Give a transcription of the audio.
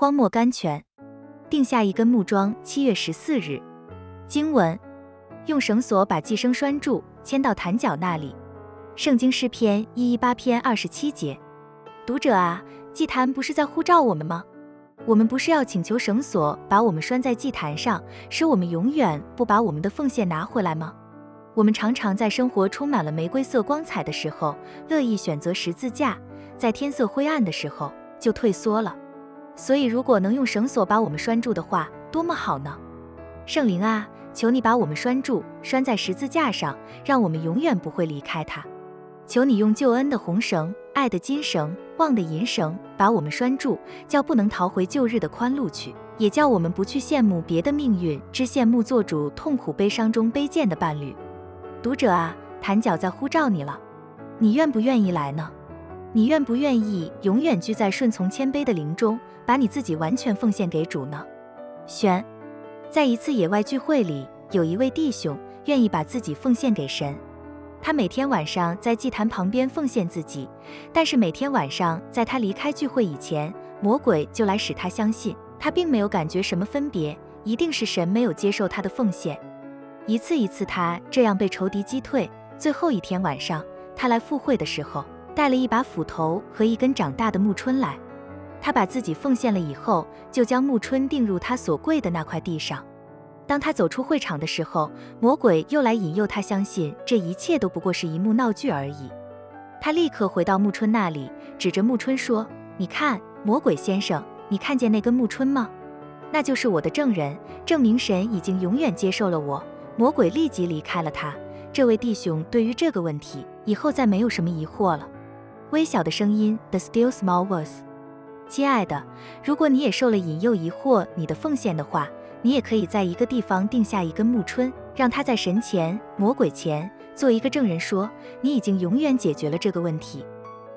荒漠甘泉，定下一根木桩。七月十四日，经文：用绳索把寄生拴住，牵到坛角那里。圣经诗篇一一八篇二十七节。读者啊，祭坛不是在呼召我们吗？我们不是要请求绳索把我们拴在祭坛上，使我们永远不把我们的奉献拿回来吗？我们常常在生活充满了玫瑰色光彩的时候，乐意选择十字架；在天色灰暗的时候，就退缩了。所以，如果能用绳索把我们拴住的话，多么好呢？圣灵啊，求你把我们拴住，拴在十字架上，让我们永远不会离开它。求你用救恩的红绳、爱的金绳、望的银绳把我们拴住，叫不能逃回旧日的宽路去，也叫我们不去羡慕别的命运，只羡慕做主痛苦悲伤中卑贱的伴侣。读者啊，坛角在呼召你了，你愿不愿意来呢？你愿不愿意永远居在顺从谦卑的灵中？把你自己完全奉献给主呢？选，在一次野外聚会里，有一位弟兄愿意把自己奉献给神。他每天晚上在祭坛旁边奉献自己，但是每天晚上在他离开聚会以前，魔鬼就来使他相信他并没有感觉什么分别，一定是神没有接受他的奉献。一次一次，他这样被仇敌击退。最后一天晚上，他来赴会的时候，带了一把斧头和一根长大的木春来。他把自己奉献了以后，就将木春钉入他所跪的那块地上。当他走出会场的时候，魔鬼又来引诱他相信这一切都不过是一幕闹剧而已。他立刻回到木春那里，指着木春说：“你看，魔鬼先生，你看见那根木春吗？那就是我的证人，证明神已经永远接受了我。”魔鬼立即离开了他。这位弟兄对于这个问题以后再没有什么疑惑了。微小的声音，The still small voice。亲爱的，如果你也受了引诱疑惑你的奉献的话，你也可以在一个地方定下一根木椿，让他在神前、魔鬼前做一个证人，说你已经永远解决了这个问题。